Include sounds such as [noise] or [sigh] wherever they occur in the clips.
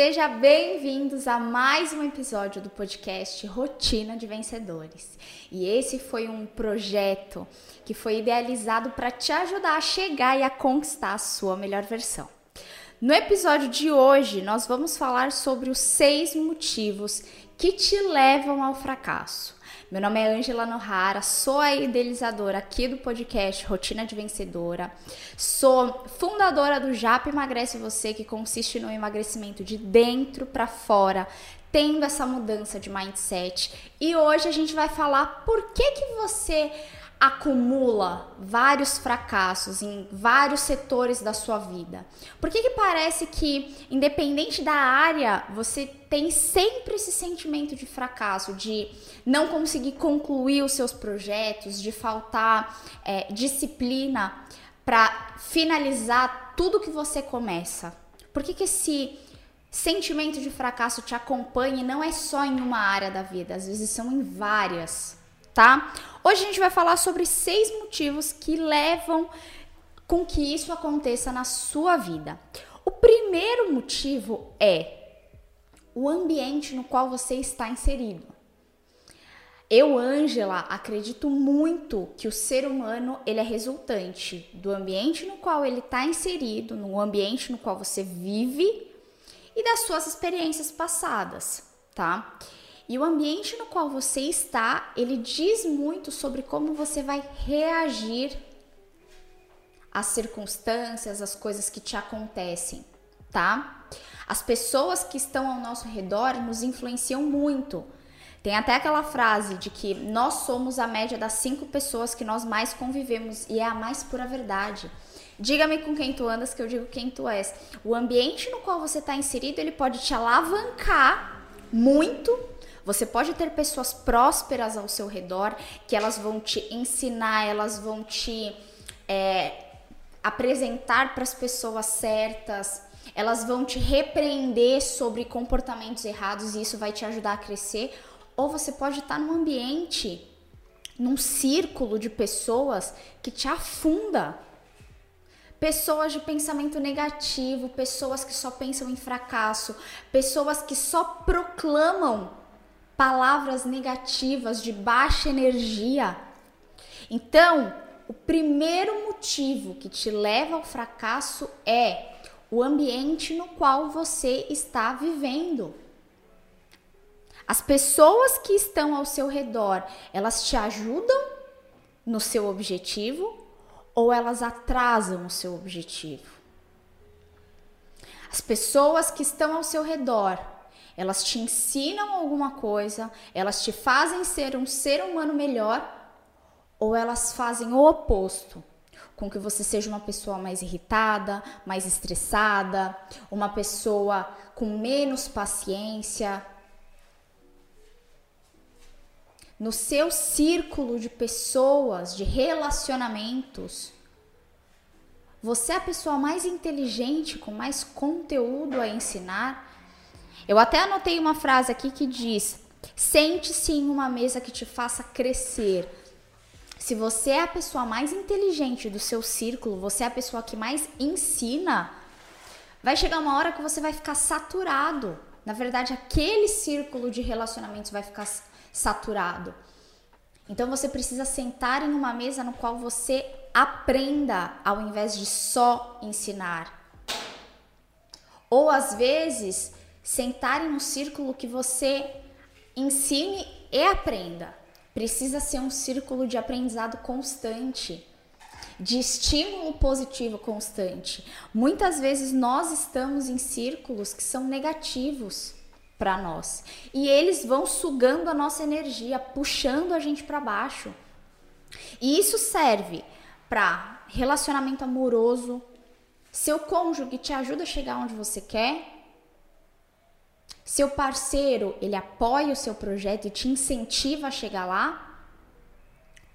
Seja bem-vindos a mais um episódio do podcast Rotina de Vencedores. E esse foi um projeto que foi idealizado para te ajudar a chegar e a conquistar a sua melhor versão. No episódio de hoje, nós vamos falar sobre os seis motivos que te levam ao fracasso. Meu nome é Angela Nohara, sou a idealizadora aqui do podcast Rotina de Vencedora. Sou fundadora do JAP Emagrece Você, que consiste no emagrecimento de dentro para fora, tendo essa mudança de mindset. E hoje a gente vai falar por que que você acumula vários fracassos em vários setores da sua vida? Por que, que parece que, independente da área, você tem sempre esse sentimento de fracasso, de não conseguir concluir os seus projetos, de faltar é, disciplina para finalizar tudo que você começa? Por que, que esse sentimento de fracasso te acompanha e não é só em uma área da vida, às vezes são em várias? tá? Hoje a gente vai falar sobre seis motivos que levam com que isso aconteça na sua vida. O primeiro motivo é o ambiente no qual você está inserido. Eu, Ângela, acredito muito que o ser humano ele é resultante do ambiente no qual ele está inserido, no ambiente no qual você vive e das suas experiências passadas, tá? E o ambiente no qual você está, ele diz muito sobre como você vai reagir às circunstâncias, às coisas que te acontecem, tá? As pessoas que estão ao nosso redor nos influenciam muito. Tem até aquela frase de que nós somos a média das cinco pessoas que nós mais convivemos e é a mais pura verdade. Diga-me com quem tu andas que eu digo quem tu és. O ambiente no qual você está inserido ele pode te alavancar muito você pode ter pessoas prósperas ao seu redor que elas vão te ensinar, elas vão te é, apresentar para as pessoas certas, elas vão te repreender sobre comportamentos errados e isso vai te ajudar a crescer. Ou você pode estar num ambiente, num círculo de pessoas que te afunda. Pessoas de pensamento negativo, pessoas que só pensam em fracasso, pessoas que só proclamam palavras negativas de baixa energia. Então, o primeiro motivo que te leva ao fracasso é o ambiente no qual você está vivendo. As pessoas que estão ao seu redor, elas te ajudam no seu objetivo ou elas atrasam o seu objetivo? As pessoas que estão ao seu redor, elas te ensinam alguma coisa, elas te fazem ser um ser humano melhor ou elas fazem o oposto, com que você seja uma pessoa mais irritada, mais estressada, uma pessoa com menos paciência. No seu círculo de pessoas, de relacionamentos, você é a pessoa mais inteligente, com mais conteúdo a ensinar, eu até anotei uma frase aqui que diz: sente-se em uma mesa que te faça crescer. Se você é a pessoa mais inteligente do seu círculo, você é a pessoa que mais ensina, vai chegar uma hora que você vai ficar saturado. Na verdade, aquele círculo de relacionamentos vai ficar saturado. Então você precisa sentar em uma mesa no qual você aprenda ao invés de só ensinar. Ou às vezes sentar em um círculo que você ensine e aprenda. Precisa ser um círculo de aprendizado constante, de estímulo positivo constante. Muitas vezes nós estamos em círculos que são negativos para nós e eles vão sugando a nossa energia, puxando a gente para baixo. E isso serve para relacionamento amoroso. Seu cônjuge te ajuda a chegar onde você quer, seu parceiro, ele apoia o seu projeto e te incentiva a chegar lá?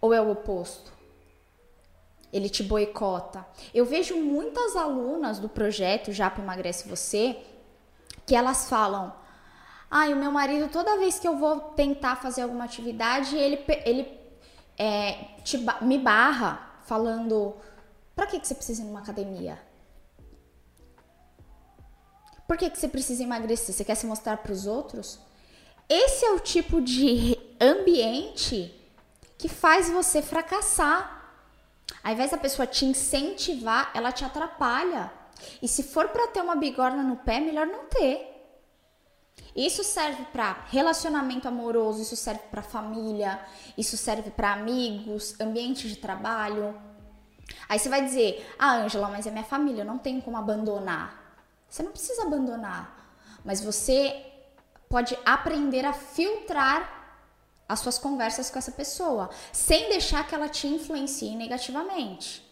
Ou é o oposto? Ele te boicota. Eu vejo muitas alunas do projeto Já para Emagrece Você que elas falam: ai, ah, o meu marido, toda vez que eu vou tentar fazer alguma atividade, ele, ele é, te, me barra, falando: pra que, que você precisa ir numa academia? Por que, que você precisa emagrecer? Você quer se mostrar para os outros? Esse é o tipo de ambiente que faz você fracassar. Ao invés da pessoa te incentivar, ela te atrapalha. E se for para ter uma bigorna no pé, melhor não ter. Isso serve para relacionamento amoroso, isso serve para família, isso serve para amigos, ambiente de trabalho. Aí você vai dizer: "Ah, Ângela, mas é minha família, eu não tenho como abandonar". Você não precisa abandonar, mas você pode aprender a filtrar as suas conversas com essa pessoa, sem deixar que ela te influencie negativamente.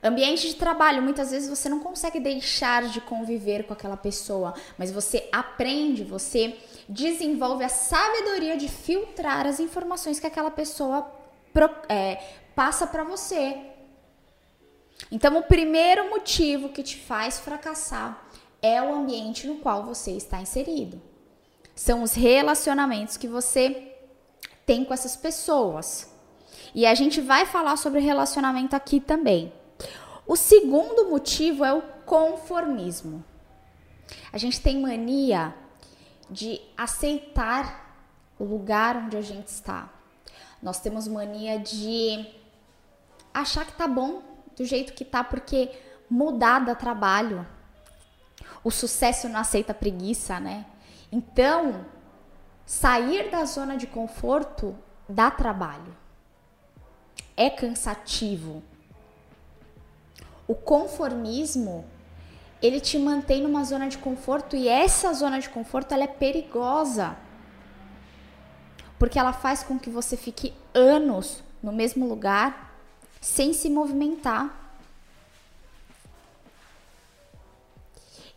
Ambiente de trabalho, muitas vezes você não consegue deixar de conviver com aquela pessoa, mas você aprende, você desenvolve a sabedoria de filtrar as informações que aquela pessoa é, passa para você. Então, o primeiro motivo que te faz fracassar é o ambiente no qual você está inserido. São os relacionamentos que você tem com essas pessoas. E a gente vai falar sobre relacionamento aqui também. O segundo motivo é o conformismo. A gente tem mania de aceitar o lugar onde a gente está. Nós temos mania de achar que tá bom do jeito que tá porque mudar dá trabalho. O sucesso não aceita preguiça, né? Então, sair da zona de conforto dá trabalho. É cansativo o conformismo, ele te mantém numa zona de conforto e essa zona de conforto ela é perigosa. Porque ela faz com que você fique anos no mesmo lugar sem se movimentar.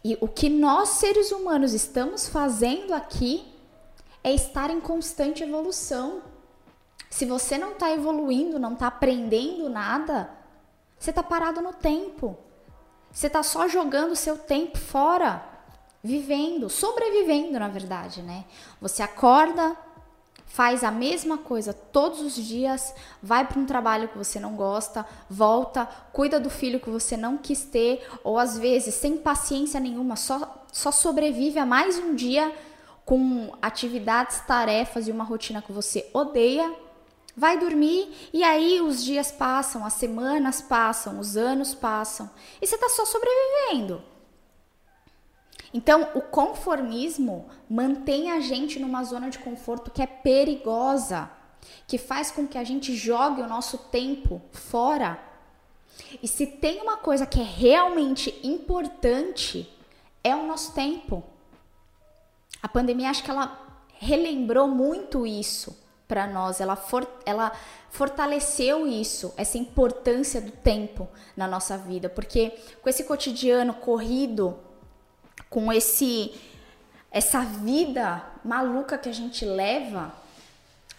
E o que nós seres humanos estamos fazendo aqui é estar em constante evolução. Se você não está evoluindo, não está aprendendo nada, você está parado no tempo. Você está só jogando seu tempo fora, vivendo, sobrevivendo, na verdade, né? Você acorda, faz a mesma coisa todos os dias, vai para um trabalho que você não gosta, volta, cuida do filho que você não quis ter, ou às vezes sem paciência nenhuma, só, só sobrevive a mais um dia com atividades, tarefas e uma rotina que você odeia vai dormir e aí os dias passam, as semanas passam, os anos passam e você está só sobrevivendo. Então, o conformismo mantém a gente numa zona de conforto que é perigosa, que faz com que a gente jogue o nosso tempo fora. E se tem uma coisa que é realmente importante, é o nosso tempo. A pandemia acho que ela relembrou muito isso para nós, ela, for, ela fortaleceu isso, essa importância do tempo na nossa vida, porque com esse cotidiano corrido, com esse essa vida maluca que a gente leva,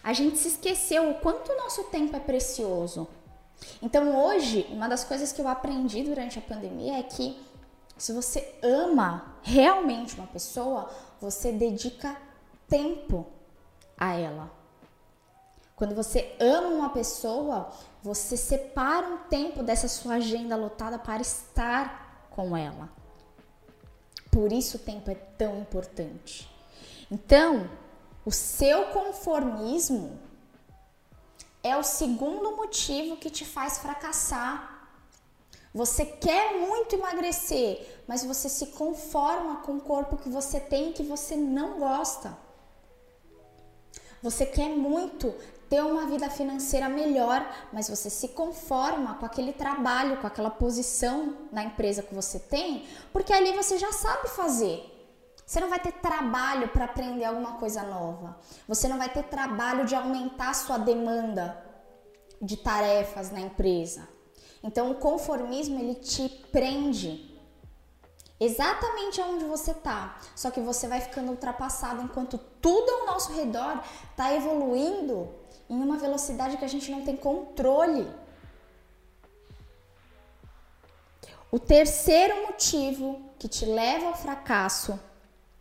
a gente se esqueceu o quanto o nosso tempo é precioso. Então hoje, uma das coisas que eu aprendi durante a pandemia é que se você ama realmente uma pessoa, você dedica tempo a ela. Quando você ama uma pessoa, você separa um tempo dessa sua agenda lotada para estar com ela. Por isso o tempo é tão importante. Então, o seu conformismo é o segundo motivo que te faz fracassar. Você quer muito emagrecer, mas você se conforma com o corpo que você tem e que você não gosta. Você quer muito ter uma vida financeira melhor, mas você se conforma com aquele trabalho, com aquela posição na empresa que você tem, porque ali você já sabe fazer. Você não vai ter trabalho para aprender alguma coisa nova. Você não vai ter trabalho de aumentar a sua demanda de tarefas na empresa. Então o conformismo ele te prende exatamente onde você está. Só que você vai ficando ultrapassado enquanto tudo ao nosso redor está evoluindo em uma velocidade que a gente não tem controle. O terceiro motivo que te leva ao fracasso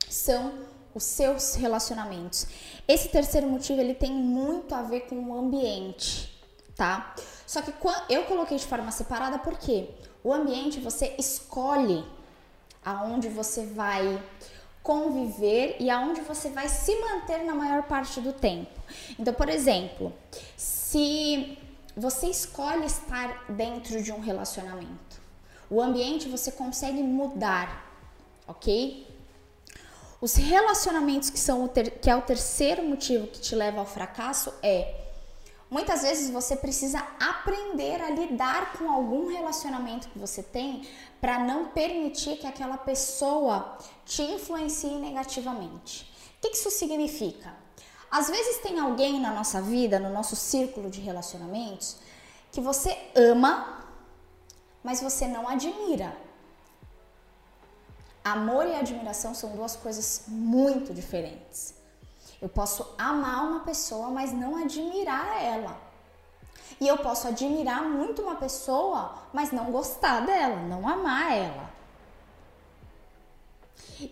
são os seus relacionamentos. Esse terceiro motivo ele tem muito a ver com o ambiente, tá? Só que eu coloquei de forma separada porque o ambiente você escolhe aonde você vai conviver e aonde você vai se manter na maior parte do tempo. Então, por exemplo, se você escolhe estar dentro de um relacionamento, o ambiente você consegue mudar, ok? Os relacionamentos que são que é o terceiro motivo que te leva ao fracasso é Muitas vezes você precisa aprender a lidar com algum relacionamento que você tem para não permitir que aquela pessoa te influencie negativamente. O que isso significa? Às vezes tem alguém na nossa vida, no nosso círculo de relacionamentos, que você ama, mas você não admira. Amor e admiração são duas coisas muito diferentes. Eu posso amar uma pessoa, mas não admirar ela. E eu posso admirar muito uma pessoa, mas não gostar dela, não amar ela.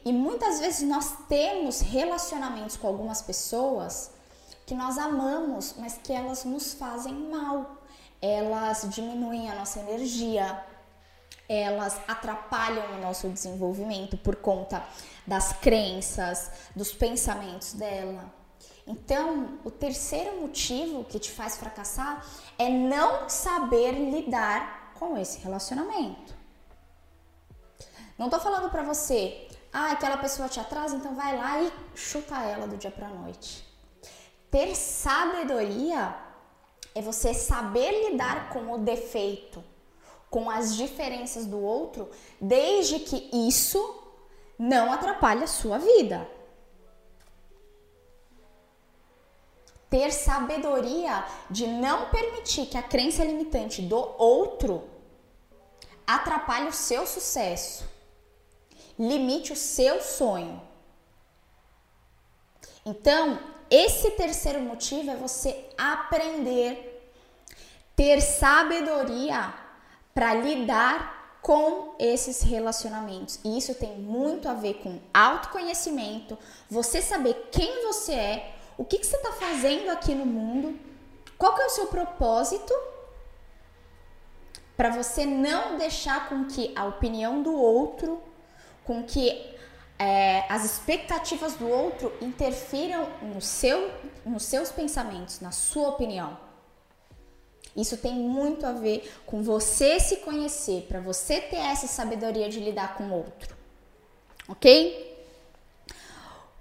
E muitas vezes nós temos relacionamentos com algumas pessoas que nós amamos, mas que elas nos fazem mal. Elas diminuem a nossa energia, elas atrapalham o nosso desenvolvimento por conta das crenças, dos pensamentos dela. Então, o terceiro motivo que te faz fracassar é não saber lidar com esse relacionamento. Não tô falando para você, ah, aquela pessoa te atrasa, então vai lá e chuta ela do dia para noite. Ter sabedoria é você saber lidar com o defeito, com as diferenças do outro, desde que isso não atrapalhe a sua vida. Ter sabedoria de não permitir que a crença limitante do outro atrapalhe o seu sucesso, limite o seu sonho. Então, esse terceiro motivo é você aprender, ter sabedoria para lidar com esses relacionamentos. E isso tem muito a ver com autoconhecimento, você saber quem você é, o que, que você está fazendo aqui no mundo, qual que é o seu propósito, para você não deixar com que a opinião do outro, com que é, as expectativas do outro interfiram no seu, nos seus pensamentos, na sua opinião. Isso tem muito a ver com você se conhecer, para você ter essa sabedoria de lidar com o outro. Ok?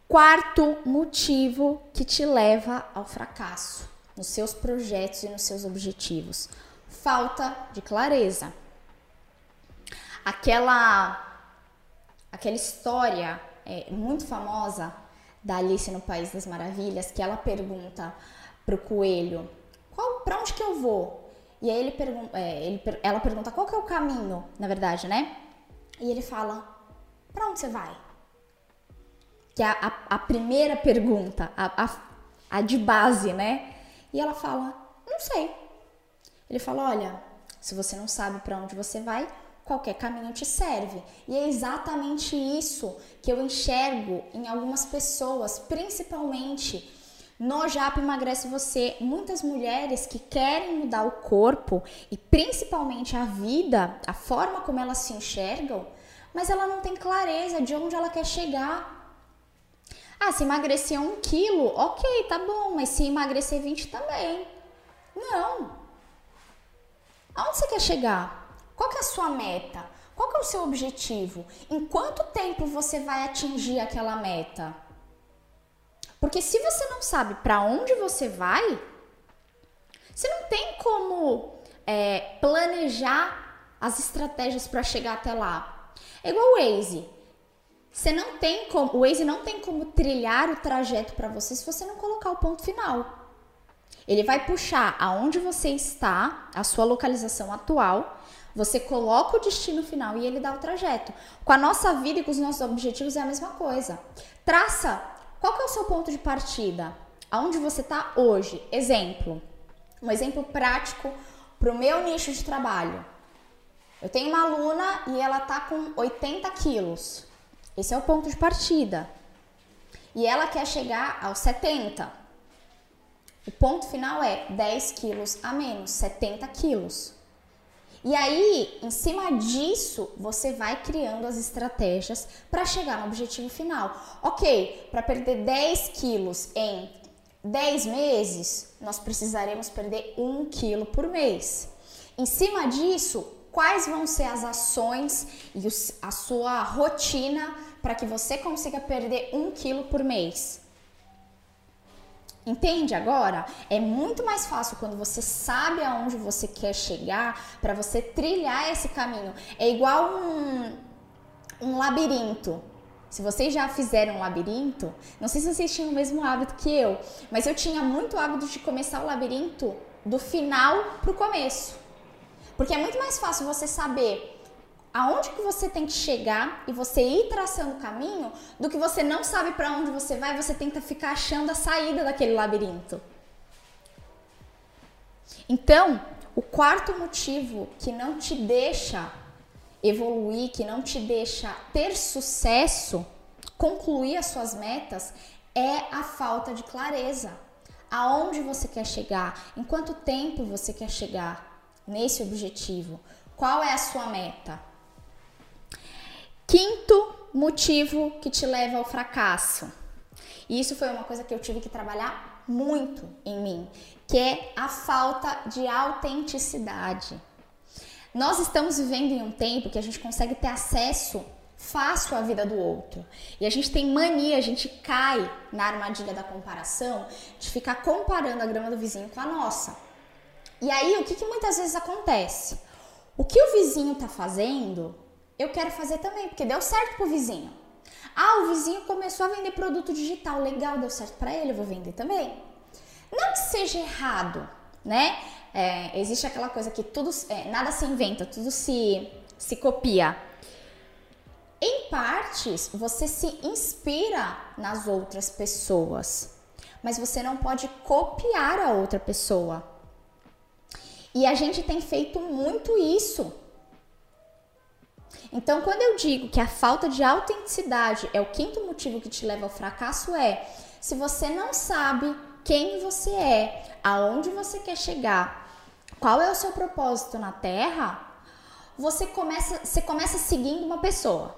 Quarto motivo que te leva ao fracasso nos seus projetos e nos seus objetivos: falta de clareza. Aquela aquela história é, muito famosa da Alice no País das Maravilhas, que ela pergunta para o coelho qual, para onde que eu vou? E aí ele pergunta, é, ele, ela pergunta qual que é o caminho, na verdade, né? E ele fala, para onde você vai? Que é a, a, a primeira pergunta, a, a, a de base, né? E ela fala, não sei. Ele fala, olha, se você não sabe para onde você vai, qualquer caminho te serve. E é exatamente isso que eu enxergo em algumas pessoas, principalmente no Jap Emagrece Você, muitas mulheres que querem mudar o corpo e principalmente a vida, a forma como elas se enxergam, mas ela não tem clareza de onde ela quer chegar. Ah, se emagrecer um quilo, ok, tá bom, mas se emagrecer 20 também. Não. Aonde você quer chegar? Qual que é a sua meta? Qual que é o seu objetivo? Em quanto tempo você vai atingir aquela meta? Porque se você não sabe para onde você vai, você não tem como é, planejar as estratégias para chegar até lá. É igual o Waze. Você não tem como, o Waze não tem como trilhar o trajeto para você se você não colocar o ponto final. Ele vai puxar aonde você está, a sua localização atual, você coloca o destino final e ele dá o trajeto. Com a nossa vida e com os nossos objetivos é a mesma coisa. Traça qual é o seu ponto de partida? Aonde você está hoje? Exemplo, um exemplo prático para o meu nicho de trabalho. Eu tenho uma aluna e ela está com 80 quilos. Esse é o ponto de partida. E ela quer chegar aos 70. O ponto final é 10 quilos a menos, 70 quilos. E aí, em cima disso, você vai criando as estratégias para chegar no objetivo final. Ok, para perder 10 quilos em 10 meses, nós precisaremos perder 1 quilo por mês. Em cima disso, quais vão ser as ações e a sua rotina para que você consiga perder 1 quilo por mês? Entende agora? É muito mais fácil quando você sabe aonde você quer chegar para você trilhar esse caminho. É igual um, um labirinto. Se vocês já fizeram um labirinto, não sei se vocês tinham o mesmo hábito que eu, mas eu tinha muito hábito de começar o labirinto do final pro começo. Porque é muito mais fácil você saber aonde que você tem que chegar e você ir traçando o caminho do que você não sabe para onde você vai, você tenta ficar achando a saída daquele labirinto. Então, o quarto motivo que não te deixa evoluir, que não te deixa ter sucesso, concluir as suas metas, é a falta de clareza. Aonde você quer chegar? Em quanto tempo você quer chegar nesse objetivo? Qual é a sua meta? Quinto motivo que te leva ao fracasso. E isso foi uma coisa que eu tive que trabalhar muito em mim, que é a falta de autenticidade. Nós estamos vivendo em um tempo que a gente consegue ter acesso fácil à vida do outro. E a gente tem mania, a gente cai na armadilha da comparação, de ficar comparando a grama do vizinho com a nossa. E aí, o que, que muitas vezes acontece? O que o vizinho está fazendo eu quero fazer também, porque deu certo pro vizinho. Ah, o vizinho começou a vender produto digital, legal, deu certo para ele, eu vou vender também. Não que seja errado, né? É, existe aquela coisa que tudo, é, nada se inventa, tudo se, se copia. Em partes, você se inspira nas outras pessoas, mas você não pode copiar a outra pessoa. E a gente tem feito muito isso então, quando eu digo que a falta de autenticidade é o quinto motivo que te leva ao fracasso, é se você não sabe quem você é, aonde você quer chegar, qual é o seu propósito na Terra, você começa, você começa seguindo uma pessoa.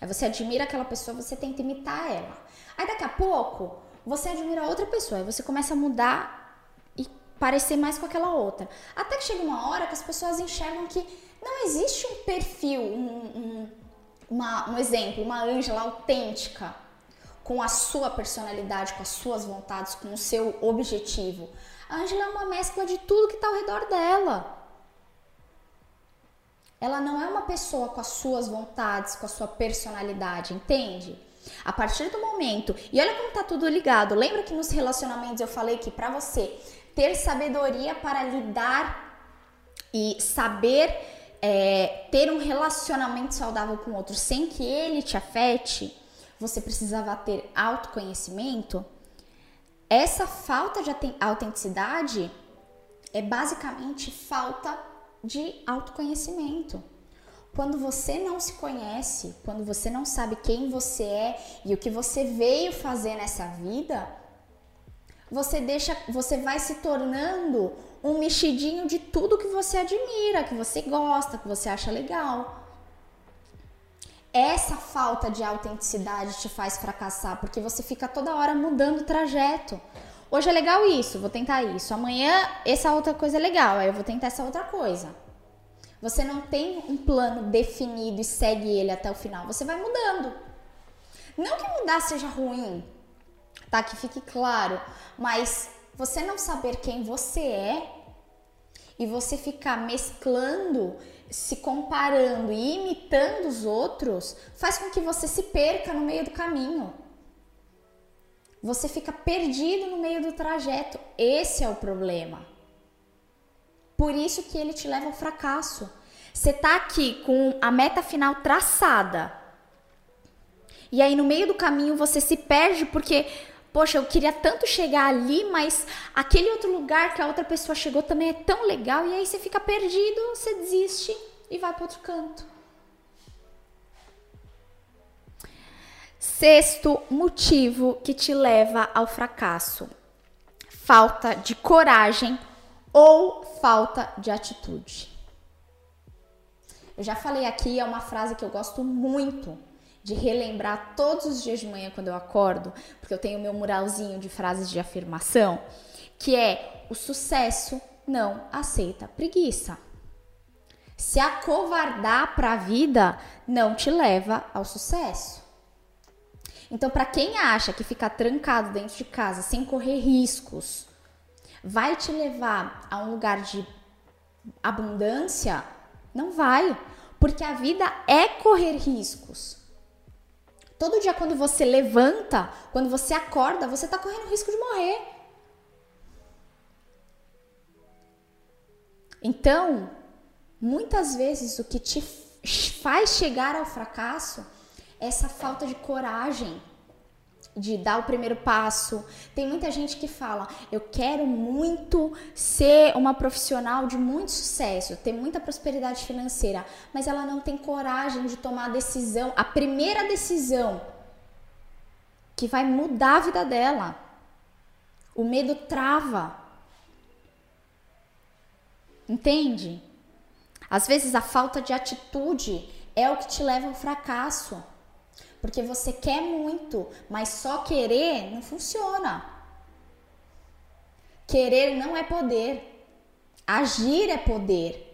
Aí você admira aquela pessoa, você tenta imitar ela. Aí daqui a pouco, você admira outra pessoa, aí você começa a mudar e parecer mais com aquela outra. Até que chega uma hora que as pessoas enxergam que não existe um perfil, um, um, uma, um exemplo, uma Ângela autêntica com a sua personalidade, com as suas vontades, com o seu objetivo. A Ângela é uma mescla de tudo que está ao redor dela. Ela não é uma pessoa com as suas vontades, com a sua personalidade, entende? A partir do momento, e olha como tá tudo ligado. Lembra que nos relacionamentos eu falei que para você ter sabedoria para lidar e saber é, ter um relacionamento saudável com o outro sem que ele te afete, você precisava ter autoconhecimento. Essa falta de autenticidade é basicamente falta de autoconhecimento. Quando você não se conhece, quando você não sabe quem você é e o que você veio fazer nessa vida, você deixa, você vai se tornando um mexidinho de tudo que você admira, que você gosta, que você acha legal. Essa falta de autenticidade te faz fracassar, porque você fica toda hora mudando o trajeto. Hoje é legal isso, vou tentar isso. Amanhã essa outra coisa é legal, aí eu vou tentar essa outra coisa. Você não tem um plano definido e segue ele até o final, você vai mudando. Não que mudar seja ruim, tá? Que fique claro, mas você não saber quem você é e você ficar mesclando, se comparando e imitando os outros, faz com que você se perca no meio do caminho. Você fica perdido no meio do trajeto. Esse é o problema. Por isso que ele te leva ao fracasso. Você tá aqui com a meta final traçada. E aí no meio do caminho você se perde porque Poxa, eu queria tanto chegar ali, mas aquele outro lugar que a outra pessoa chegou também é tão legal. E aí você fica perdido, você desiste e vai para outro canto. Sexto motivo que te leva ao fracasso: falta de coragem ou falta de atitude. Eu já falei aqui, é uma frase que eu gosto muito de relembrar todos os dias de manhã quando eu acordo, porque eu tenho meu muralzinho de frases de afirmação, que é o sucesso não aceita preguiça. Se acovardar para a vida não te leva ao sucesso. Então, para quem acha que ficar trancado dentro de casa sem correr riscos vai te levar a um lugar de abundância, não vai, porque a vida é correr riscos. Todo dia quando você levanta, quando você acorda, você está correndo risco de morrer. Então, muitas vezes o que te faz chegar ao fracasso é essa falta de coragem de dar o primeiro passo. Tem muita gente que fala: "Eu quero muito ser uma profissional de muito sucesso, ter muita prosperidade financeira", mas ela não tem coragem de tomar a decisão, a primeira decisão que vai mudar a vida dela. O medo trava. Entende? Às vezes a falta de atitude é o que te leva ao fracasso. Porque você quer muito, mas só querer não funciona. Querer não é poder. Agir é poder.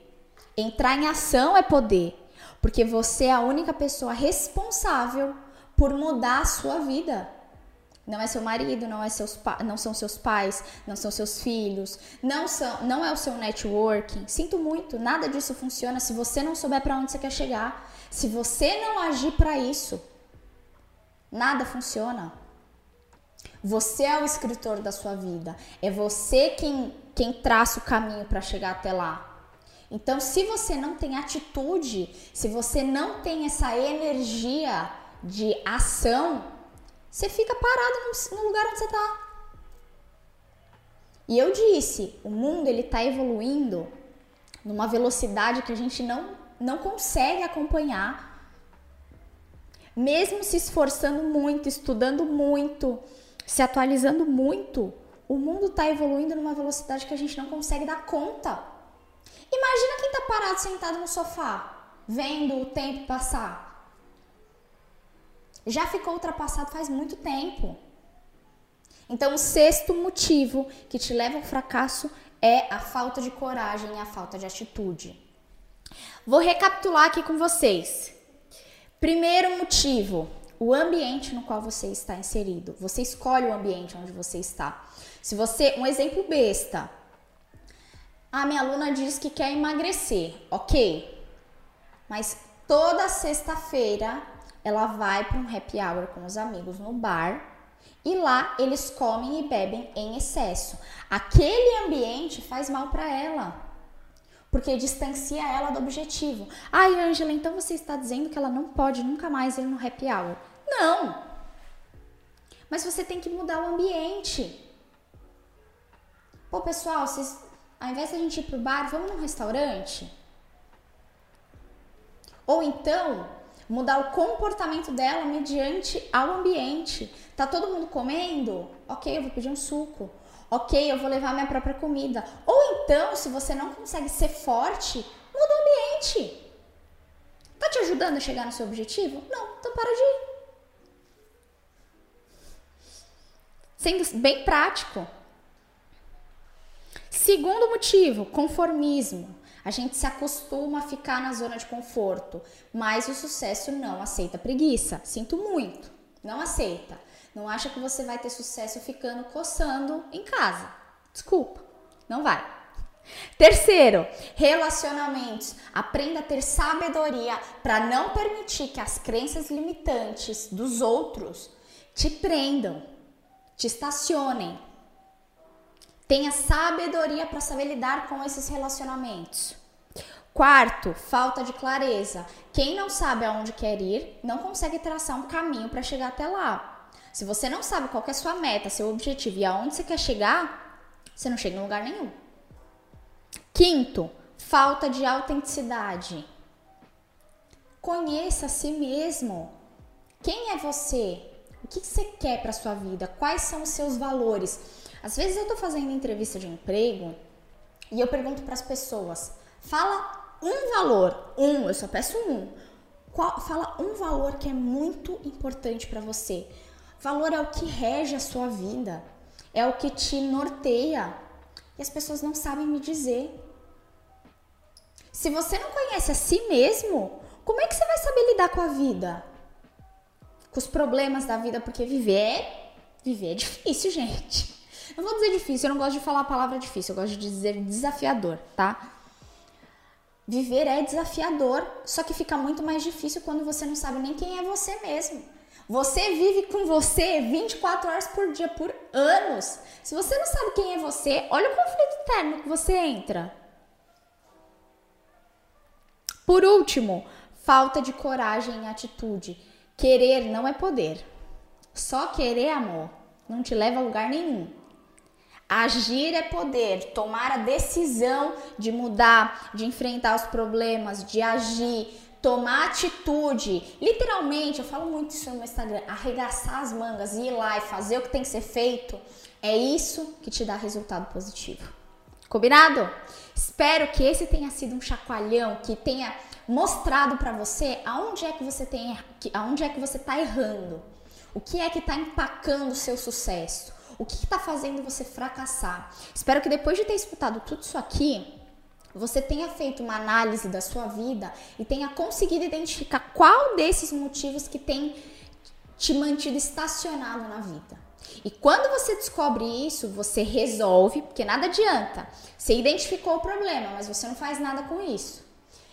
Entrar em ação é poder. Porque você é a única pessoa responsável por mudar a sua vida. Não é seu marido, não, é seus não são seus pais, não são seus filhos, não, são, não é o seu networking. Sinto muito, nada disso funciona se você não souber para onde você quer chegar. Se você não agir para isso, nada funciona. Você é o escritor da sua vida. É você quem, quem traça o caminho para chegar até lá. Então, se você não tem atitude, se você não tem essa energia de ação, você fica parado no, lugar onde você está. E eu disse, o mundo ele está evoluindo numa velocidade que a gente não, não consegue acompanhar. Mesmo se esforçando muito, estudando muito, se atualizando muito, o mundo está evoluindo numa velocidade que a gente não consegue dar conta. Imagina quem está parado sentado no sofá, vendo o tempo passar já ficou ultrapassado faz muito tempo. Então, o sexto motivo que te leva ao fracasso é a falta de coragem e a falta de atitude. Vou recapitular aqui com vocês. Primeiro motivo, o ambiente no qual você está inserido. Você escolhe o ambiente onde você está. Se você, um exemplo besta. A minha aluna diz que quer emagrecer, ok? Mas toda sexta-feira ela vai para um happy hour com os amigos no bar e lá eles comem e bebem em excesso. Aquele ambiente faz mal para ela. Porque distancia ela do objetivo. Ai, Angela, então você está dizendo que ela não pode nunca mais ir no happy hour? Não. Mas você tem que mudar o ambiente. Pô, pessoal, vocês, ao invés de a gente ir pro bar, vamos num restaurante? Ou então, mudar o comportamento dela mediante ao ambiente. Tá todo mundo comendo? Ok, eu vou pedir um suco. Ok, eu vou levar minha própria comida. Ou então, se você não consegue ser forte, muda o ambiente. Tá te ajudando a chegar no seu objetivo? Não, então para de ir. Sendo bem prático. Segundo motivo, conformismo. A gente se acostuma a ficar na zona de conforto, mas o sucesso não aceita preguiça. Sinto muito, não aceita. Não acha que você vai ter sucesso ficando coçando em casa. Desculpa, não vai. Terceiro, relacionamentos. Aprenda a ter sabedoria para não permitir que as crenças limitantes dos outros te prendam, te estacionem, Tenha sabedoria para saber lidar com esses relacionamentos. Quarto, falta de clareza. Quem não sabe aonde quer ir, não consegue traçar um caminho para chegar até lá. Se você não sabe qual é a sua meta, seu objetivo e aonde você quer chegar, você não chega em lugar nenhum. Quinto, falta de autenticidade. Conheça a si mesmo. Quem é você? O que você quer para sua vida? Quais são os seus valores? Às vezes eu estou fazendo entrevista de emprego e eu pergunto para as pessoas: fala um valor, um, eu só peço um. Qual, fala um valor que é muito importante para você. Valor é o que rege a sua vida, é o que te norteia. E as pessoas não sabem me dizer. Se você não conhece a si mesmo, como é que você vai saber lidar com a vida? Com os problemas da vida, porque viver é, viver é difícil, [laughs] gente. Não vou dizer difícil, eu não gosto de falar a palavra difícil, eu gosto de dizer desafiador, tá? Viver é desafiador, só que fica muito mais difícil quando você não sabe nem quem é você mesmo. Você vive com você 24 horas por dia, por anos. Se você não sabe quem é você, olha o conflito interno que você entra. Por último, falta de coragem e atitude. Querer não é poder. Só querer amor não te leva a lugar nenhum. Agir é poder, tomar a decisão de mudar, de enfrentar os problemas, de agir, tomar atitude. Literalmente, eu falo muito isso no meu Instagram, arregaçar as mangas, ir lá e fazer o que tem que ser feito. É isso que te dá resultado positivo. Combinado? Espero que esse tenha sido um chacoalhão que tenha mostrado para você aonde é que você tem, aonde é que você tá errando. O que é que está empacando o seu sucesso? O que está fazendo você fracassar? Espero que depois de ter escutado tudo isso aqui, você tenha feito uma análise da sua vida e tenha conseguido identificar qual desses motivos que tem te mantido estacionado na vida. E quando você descobre isso, você resolve, porque nada adianta. Você identificou o problema, mas você não faz nada com isso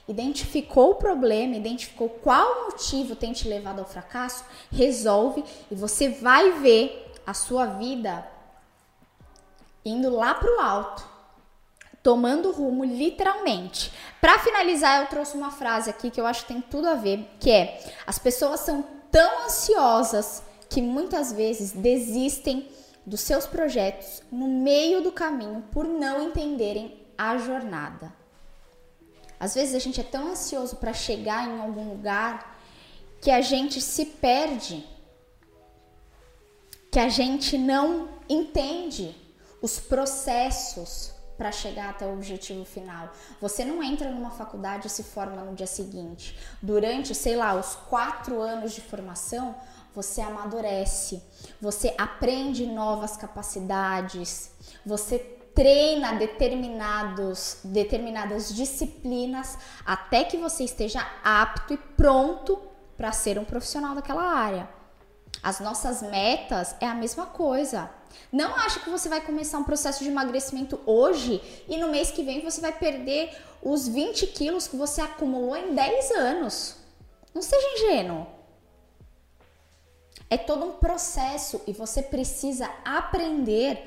identificou o problema, identificou qual motivo tem te levado ao fracasso, resolve e você vai ver a sua vida indo lá para o alto, tomando rumo literalmente. Para finalizar, eu trouxe uma frase aqui que eu acho que tem tudo a ver, que é: as pessoas são tão ansiosas que muitas vezes desistem dos seus projetos no meio do caminho por não entenderem a jornada. Às vezes a gente é tão ansioso para chegar em algum lugar que a gente se perde, que a gente não entende os processos para chegar até o objetivo final. Você não entra numa faculdade e se forma no dia seguinte. Durante, sei lá, os quatro anos de formação, você amadurece, você aprende novas capacidades, você treina determinados, determinadas disciplinas até que você esteja apto e pronto para ser um profissional daquela área. As nossas metas é a mesma coisa. Não acha que você vai começar um processo de emagrecimento hoje e no mês que vem você vai perder os 20 quilos que você acumulou em 10 anos. Não seja ingênuo. É todo um processo e você precisa aprender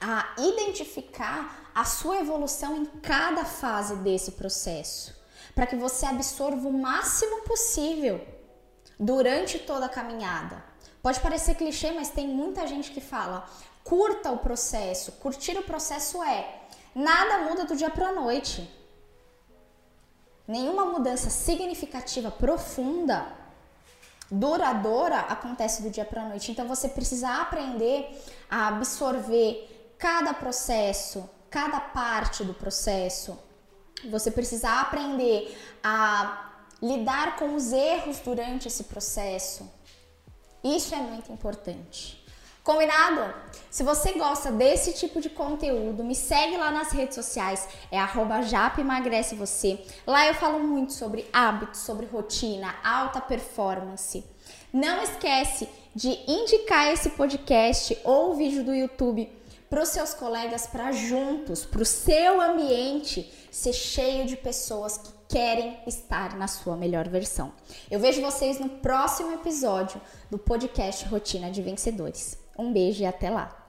a identificar a sua evolução em cada fase desse processo, para que você absorva o máximo possível durante toda a caminhada. Pode parecer clichê, mas tem muita gente que fala: curta o processo. Curtir o processo é nada muda do dia para noite. Nenhuma mudança significativa, profunda, duradoura acontece do dia para noite. Então você precisa aprender a absorver cada processo, cada parte do processo. Você precisa aprender a lidar com os erros durante esse processo. Isso é muito importante. Combinado? Se você gosta desse tipo de conteúdo, me segue lá nas redes sociais, é @japemagrece você. Lá eu falo muito sobre hábitos, sobre rotina, alta performance. Não esquece de indicar esse podcast ou vídeo do YouTube para os seus colegas, para juntos, para o seu ambiente ser cheio de pessoas que querem estar na sua melhor versão. Eu vejo vocês no próximo episódio do podcast Rotina de Vencedores. Um beijo e até lá!